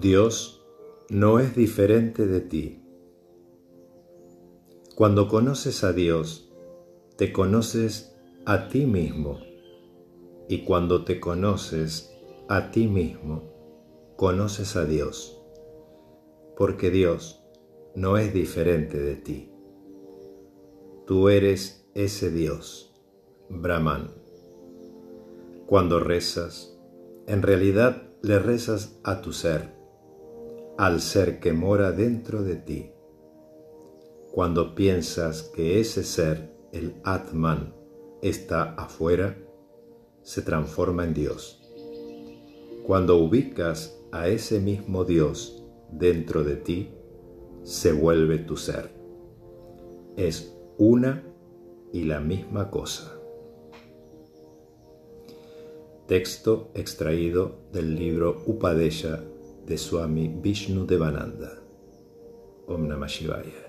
Dios no es diferente de ti. Cuando conoces a Dios, te conoces a ti mismo. Y cuando te conoces a ti mismo, conoces a Dios. Porque Dios no es diferente de ti. Tú eres ese Dios, Brahman. Cuando rezas, en realidad le rezas a tu ser, al ser que mora dentro de ti. Cuando piensas que ese ser, el Atman, está afuera, se transforma en Dios. Cuando ubicas a ese mismo Dios dentro de ti, se vuelve tu ser. Es una y la misma cosa. Texto extraído del libro Upadesha de Swami Vishnu Devananda. Om Namah Shivaya.